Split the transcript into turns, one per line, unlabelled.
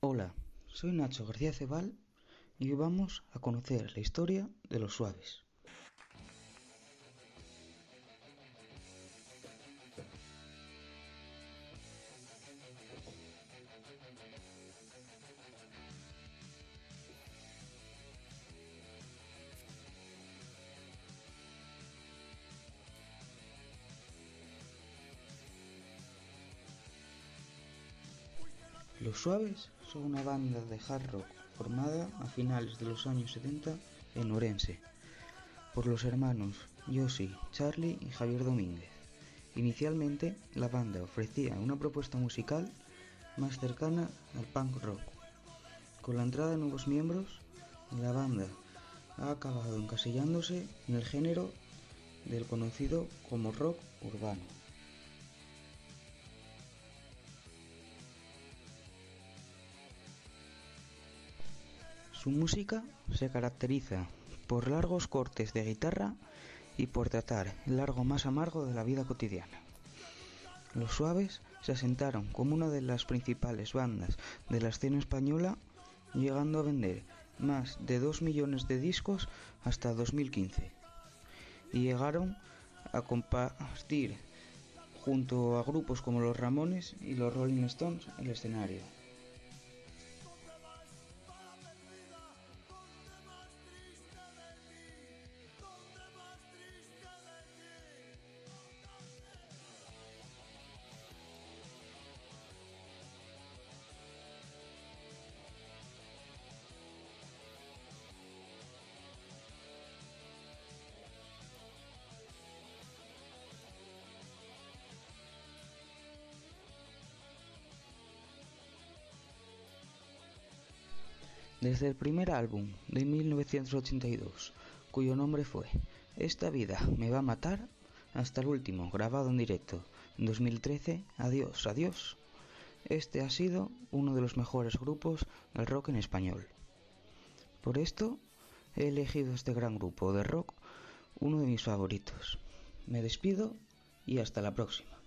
Hola, soy Nacho García Cebal y vamos a conocer la historia de los suaves. Los Suaves son una banda de hard rock formada a finales de los años 70 en Orense por los hermanos Yossi, Charlie y Javier Domínguez. Inicialmente, la banda ofrecía una propuesta musical más cercana al punk rock. Con la entrada de nuevos miembros, la banda ha acabado encasillándose en el género del conocido como rock urbano. Su música se caracteriza por largos cortes de guitarra y por tratar el largo más amargo de la vida cotidiana. Los Suaves se asentaron como una de las principales bandas de la escena española, llegando a vender más de 2 millones de discos hasta 2015. Y llegaron a compartir junto a grupos como los Ramones y los Rolling Stones el escenario. Desde el primer álbum de 1982, cuyo nombre fue Esta vida me va a matar, hasta el último, grabado en directo en 2013, Adiós, adiós. Este ha sido uno de los mejores grupos del rock en español. Por esto, he elegido este gran grupo de rock, uno de mis favoritos. Me despido y hasta la próxima.